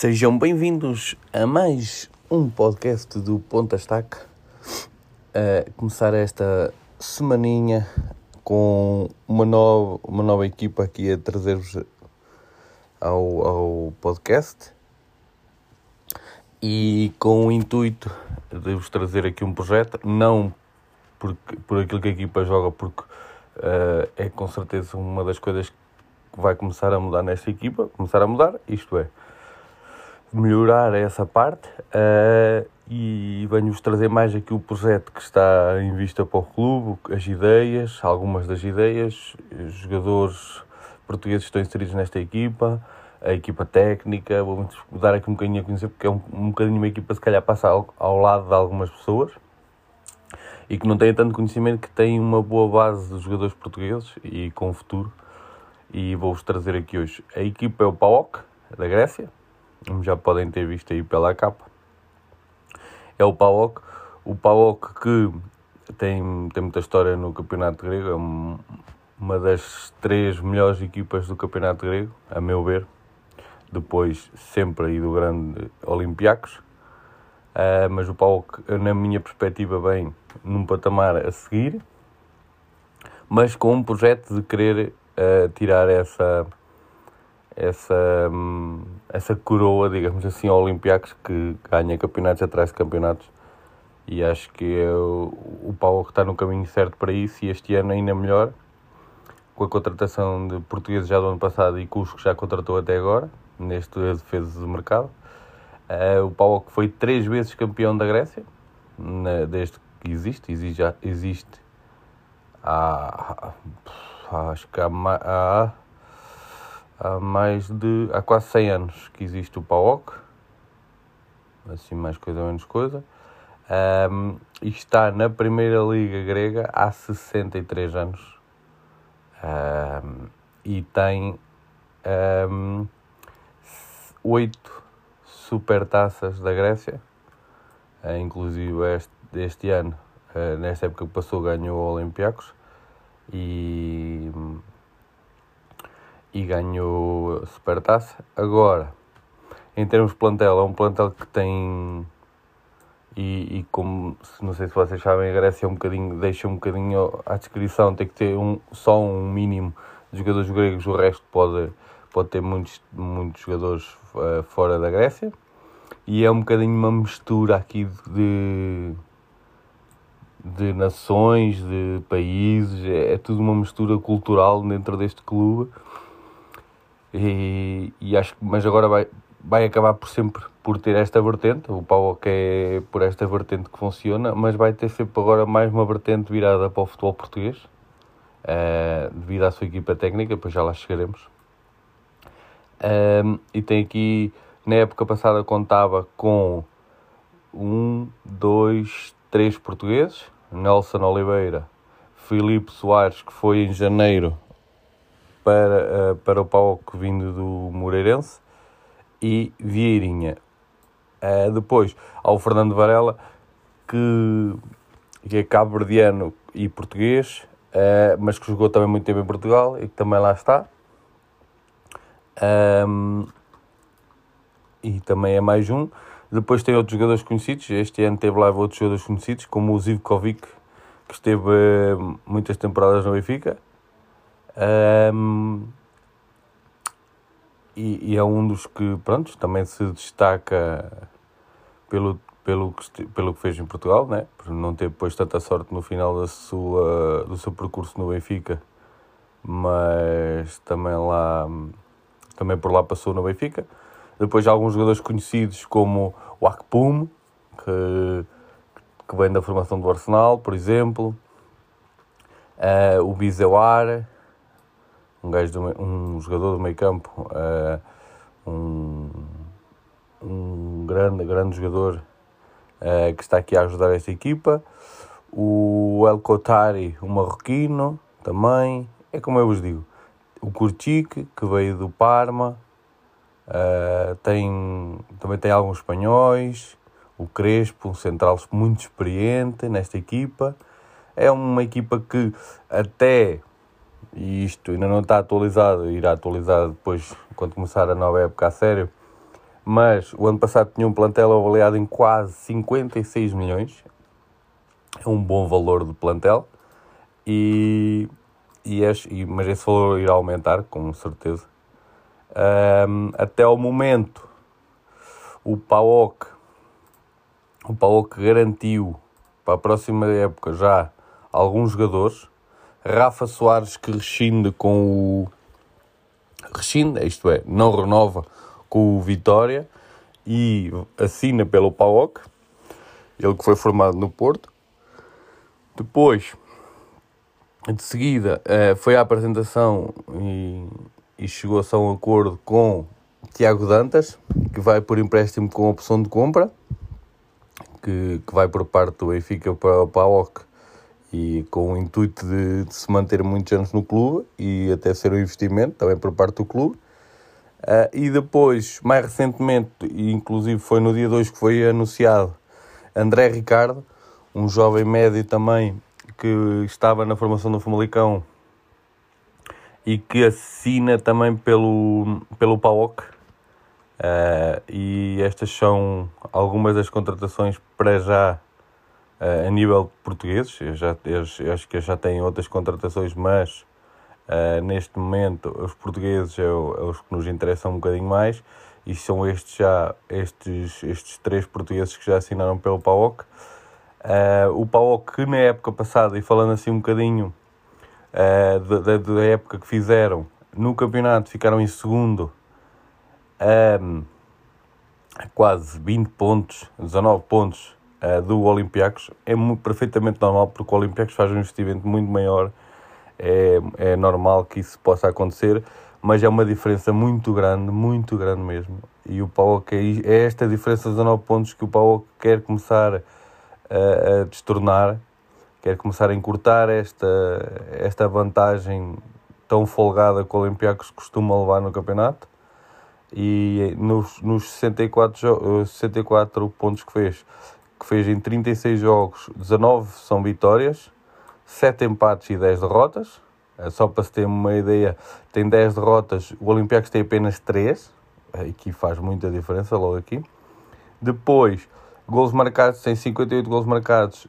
Sejam bem-vindos a mais um podcast do Ponta Estaca. Começar esta semaninha com uma nova, uma nova equipa aqui a trazer-vos ao, ao podcast e com o intuito de vos trazer aqui um projeto, não porque, por aquilo que a equipa joga, porque uh, é com certeza uma das coisas que vai começar a mudar nesta equipa, começar a mudar, isto é, melhorar essa parte uh, e venho-vos trazer mais aqui o projeto que está em vista para o clube, as ideias, algumas das ideias, os jogadores portugueses estão inseridos nesta equipa, a equipa técnica, vou dar aqui um bocadinho a conhecer porque é um, um bocadinho uma equipa se calhar passa ao, ao lado de algumas pessoas e que não têm tanto conhecimento que têm uma boa base de jogadores portugueses e com futuro. E vou-vos trazer aqui hoje. A equipa é o PAOK, da Grécia, como já podem ter visto aí pela capa. É o PAOK, o PAOK que tem, tem muita história no campeonato grego, é uma das três melhores equipas do campeonato grego, a meu ver. Depois, sempre aí do grande Olympiacos. Uh, mas o PAOK, na minha perspectiva, vem num patamar a seguir, mas com um projeto de querer uh, tirar essa, essa, um, essa coroa, digamos assim, ao Olympiacos, que ganha campeonatos atrás de campeonatos. E acho que é o, o Paulo que está no caminho certo para isso, e este ano ainda melhor, com a contratação de portugueses já do ano passado e Cusco que já contratou até agora, neste defesa do mercado. Uh, o Paulo que foi três vezes campeão da Grécia, na, desde que existe, existe, existe há, acho que há, há, há, mais de, há quase 100 anos que existe o PAOK, assim mais coisa menos coisa, um, e está na Primeira Liga Grega há 63 anos, um, e tem um, 8 supertaças da Grécia, uh, inclusive este, este ano, uh, nesta época que passou, ganhou o Olympiacos. E, e ganhou a Supertaça. Agora, em termos de plantel, é um plantel que tem. E, e, como não sei se vocês sabem, a Grécia é um bocadinho, deixa um bocadinho à descrição, tem que ter um, só um mínimo de jogadores gregos, o resto pode, pode ter muitos, muitos jogadores uh, fora da Grécia. E é um bocadinho uma mistura aqui de, de nações, de países, é, é tudo uma mistura cultural dentro deste clube. E, e acho que, mas agora vai, vai acabar por sempre por ter esta vertente, o Pau é por esta vertente que funciona, mas vai ter sempre agora mais uma vertente virada para o futebol português, uh, devido à sua equipa técnica, depois já lá chegaremos. Um, e tem aqui, na época passada, contava com um, dois, três portugueses, Nelson Oliveira, Filipe Soares, que foi em janeiro para, uh, para o Pauco vindo do Moreirense, e Vieirinha. Uh, depois, ao Fernando Varela, que, que é cabo-verdiano e português, uh, mas que jogou também muito tempo em Portugal e que também lá está. E também é mais um. Depois tem outros jogadores conhecidos. Este ano teve lá outros jogadores conhecidos, como o Zivkovic, que esteve muitas temporadas no Benfica. Um, e, e, é um dos que, pronto, também se destaca pelo, pelo, que, pelo que fez em Portugal, né? por não ter depois tanta sorte no final da sua, do seu percurso no Benfica, mas também lá também por lá passou no Benfica. Depois há alguns jogadores conhecidos como o Akpum, que, que vem da formação do Arsenal, por exemplo. Uh, o Bizeuar, um, gajo do, um jogador do meio campo, uh, um, um grande, grande jogador uh, que está aqui a ajudar esta equipa. O El Kotari, um marroquino, também. É como eu vos digo. O Kurtic, que veio do Parma. Uh, tem, também tem alguns espanhóis, o Crespo, um central muito experiente nesta equipa. É uma equipa que até, e isto ainda não está atualizado, irá atualizar depois quando começar a nova época a sério, mas o ano passado tinha um plantel avaliado em quase 56 milhões, é um bom valor de plantel, e, e, e mas esse valor irá aumentar, com certeza. Um, até ao momento, o PAOK, o PAOK garantiu para a próxima época já alguns jogadores. Rafa Soares que rescinde com o. Rescinde, isto é, não renova com o Vitória e assina pelo PAOK, ele que foi formado no Porto. Depois, de seguida, eh, foi a apresentação e, e chegou-se a um acordo com Tiago Dantas, que vai por empréstimo com opção de compra, que, que vai por parte do Benfica para o PAOK e com o intuito de, de, se manter muitos anos no clube e até ser um investimento também por parte do clube. Uh, e depois, mais recentemente, inclusive foi no dia 2 que foi anunciado, André Ricardo, um jovem médio também que estava na formação do Famalicão e que assina também pelo, pelo PAOK. Uh, e estas são algumas das contratações para já a nível português. Eu, já, eu, acho que já têm outras contratações, mas uh, neste momento os portugueses é, é, os que nos interessam um bocadinho mais. E são estes já estes, estes três portugueses que já assinaram pelo PAOK. o PAOK que na época passada, e falando assim um bocadinho da, da época que fizeram, no campeonato ficaram em segundo um, quase 20 pontos, 19 pontos uh, do Olympiacos. É muito, perfeitamente normal porque o Olympiacos faz um investimento muito maior. É, é normal que isso possa acontecer, mas é uma diferença muito grande, muito grande mesmo. E o Paulo é esta diferença de 19 pontos que o Paulo quer começar a, a destornar, quer começar a encurtar esta, esta vantagem tão folgada que o Olympiacos costuma levar no campeonato e nos, nos 64, 64 pontos que fez, fez em 36 jogos, 19 são vitórias, 7 empates e 10 derrotas. É só para se ter uma ideia, tem 10 derrotas, o Olympiacos tem apenas 3, aqui faz muita diferença logo aqui. Depois, gols marcados, tem 58 gols marcados,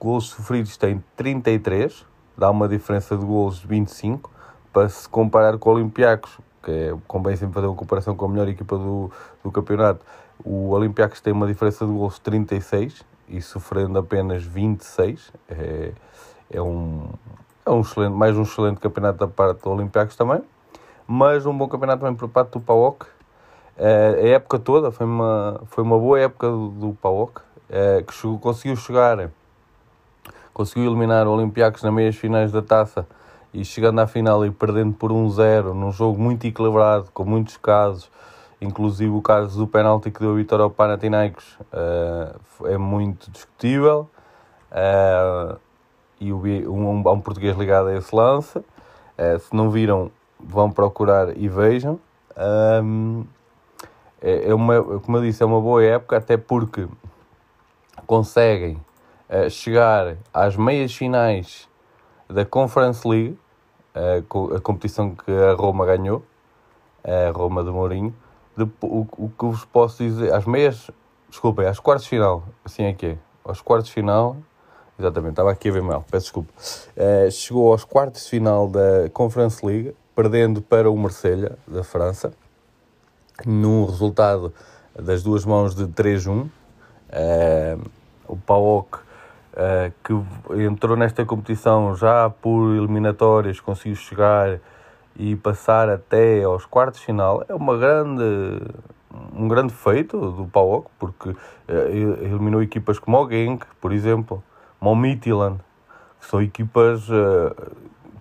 gols sofridos tem 33, dá uma diferença de gols de 25, para se comparar com o Olympiacos, que é, convém sempre fazer uma comparação com a melhor equipa do, do campeonato. O Olympiacos tem uma diferença de gols de 36 e sofrendo apenas 26. É, é, um, é um excelente, mais um excelente campeonato da parte do Olympiacos também. Mas um bom campeonato também por parte do PAOK. É, a época toda foi uma, foi uma boa época do, do é, que chegou, conseguiu chegar, conseguiu eliminar o Olympiacos nas meias finais da taça e chegando à final e perdendo por 1-0 num jogo muito equilibrado, com muitos casos, inclusive o caso do penalti que deu a vitória ao Panathinaikos uh, é muito discutível uh, e um, um, há um português ligado a esse lance. Uh, se não viram, vão procurar e vejam. Um, é, é, uma, como eu disse, é uma boa época, até porque conseguem chegar às meias finais da Conference League a competição que a Roma ganhou, a Roma de Mourinho. O, o que vos posso dizer, às meias, desculpem, às quartas final, assim é que é, aos quartos final, exatamente, estava aqui a ver mal, peço desculpa, uh, chegou aos quartos de final da Conference League, perdendo para o Marselha da França, num resultado das duas mãos de 3-1. Uh, eh, o PAOK uh, que entrou nesta competição já por eliminatórias, conseguiu chegar e passar até aos quartos de final, é uma grande, um grande feito do PAOK, porque uh, eliminou equipas como o Genk, por exemplo, o Midtjylland, que são equipas uh,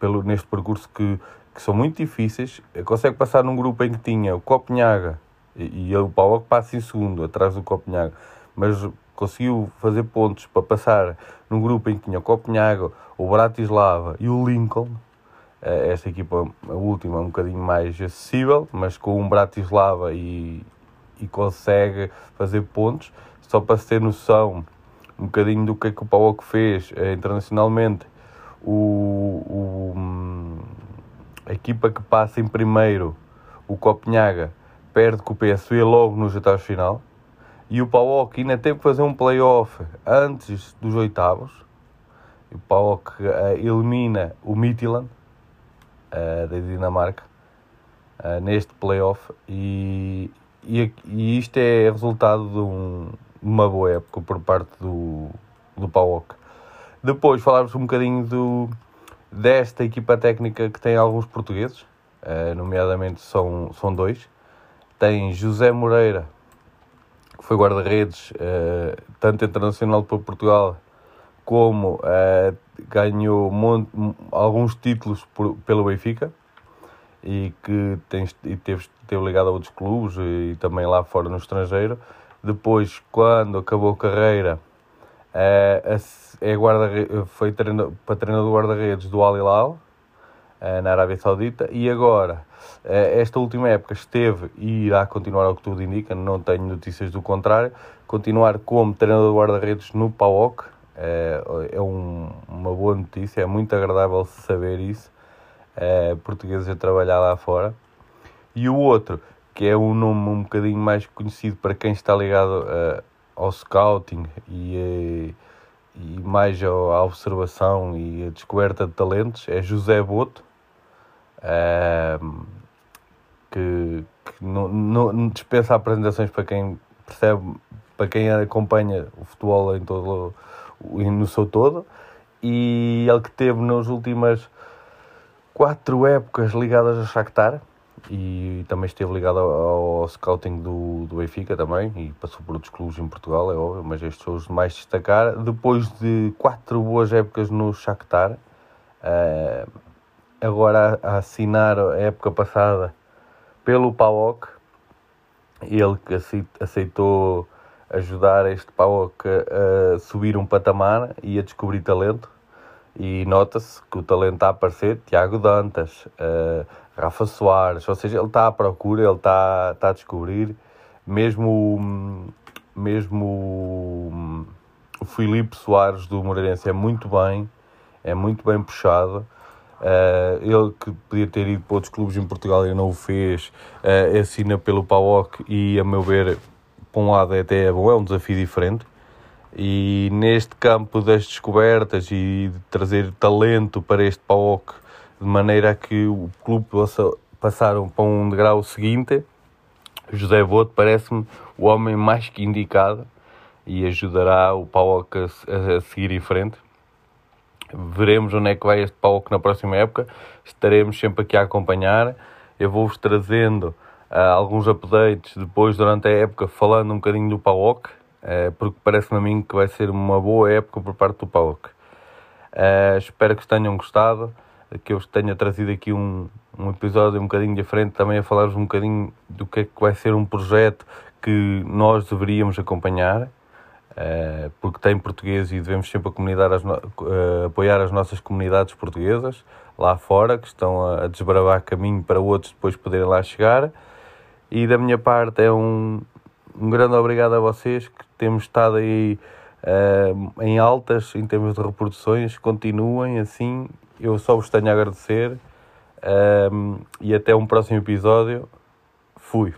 pelo, neste percurso que, que são muito difíceis, consegue passar num grupo em que tinha o Copenhaga e, e o PAOK passa em segundo, atrás do Copenhaga, mas conseguiu fazer pontos para passar num grupo em que tinha o Copenhague, o Bratislava e o Lincoln. Eh, esta equipa, a última, é um bocadinho mais acessível, mas com um Bratislava e, e consegue fazer pontos. Só para se ter noção um bocadinho do que é que o PAOK fez eh, internacionalmente, o, o, a equipa que passa em primeiro, o Copenhaga, perde com o PSV logo nos oitavos final. E o PAOK ainda teve que fazer um playoff antes dos oitavos. E o PAOK uh, elimina o Midtjylland uh, da Dinamarca uh, neste playoff. E, e, e, isto é resultado de um, uma boa época por parte do, do PAOK. Depois falarmos um bocadinho do, desta equipa técnica que tem alguns portugueses, nomeadamente são, são dois. Tem José Moreira, que foi guarda-redes, uh, tanto internacional para Portugal, como uh, ganhou alguns títulos por, pelo Benfica e que tem, e teve, teve ligado a outros clubes e, e também lá fora no estrangeiro. Depois, quando acabou a carreira, uh, é guarda foi treino, para treinador guarda-redes do Al Hilal, na Arábia Saudita, e agora eh, esta última época esteve e irá continuar ao que tudo indica, não tenho notícias do contrário, continuar como treinador de guarda-redes no PAOK, é, é um, uma boa notícia, é muito agradável saber isso, é, portugueses a trabalhar lá fora. E o outro, que é um nome um bocadinho mais conhecido para quem está ligado uh, ao scouting e, e mais à observação e a descoberta de talentos, é José Boto. Uh, que, que não, não, dispensa apresentações para quem percebe, para quem acompanha o futebol em todo no seu todo. E ele que teve nas últimas quatro épocas ligadas a Shakhtar e também esteve ligado ao, ao scouting do, do Benfica também e passou por outros clubes em Portugal, é óbvio, mas estes são os mais destacar. Depois de quatro boas épocas no Shakhtar, uh, agora a assinar a época passada pelo PAOK, ele que aceitou ajudar este PAOK a subir um patamar e a descobrir talento. E nota-se que o talento está a aparecer, Tiago Dantas, uh, Rafa Soares, ou seja, ele está à procura, ele está, está a descobrir, mesmo, mesmo o Filipe Soares do Moreirense é muito bem, é muito bem puxado, Uh, ele que podia ter ido para outros clubes em Portugal e não o fez, uh, assina pelo PAOK e, a meu ver, por um lado é até é bom, é um desafio diferente. E neste campo das descobertas e de trazer talento para este PAOK, de maneira a que o clube possa passar para um degrau seguinte, José Boto parece-me o homem mais que indicado e ajudará o PAOK a, a seguir em frente veremos onde é que vai este palco na próxima época. Estaremos sempre aqui a acompanhar. Eu vou-vos trazendo alguns updates depois, durante a época, falando um bocadinho do PAOK, uh, porque parece-me a mim que vai ser uma boa época por parte do PAOK. Uh, espero que tenham gostado, que eu tenha trazido aqui um, um episódio um bocadinho diferente, também a falar-vos um bocadinho do que é que vai ser um projeto que nós deveríamos acompanhar. Porque tem português e devemos sempre as no... apoiar as nossas comunidades portuguesas lá fora, que estão a desbravar caminho para outros depois poderem lá chegar. E da minha parte é um, um grande obrigado a vocês que temos estado aí uh, em altas em termos de reproduções. Continuem assim, eu só vos tenho a agradecer. e até um próximo episódio. Fui.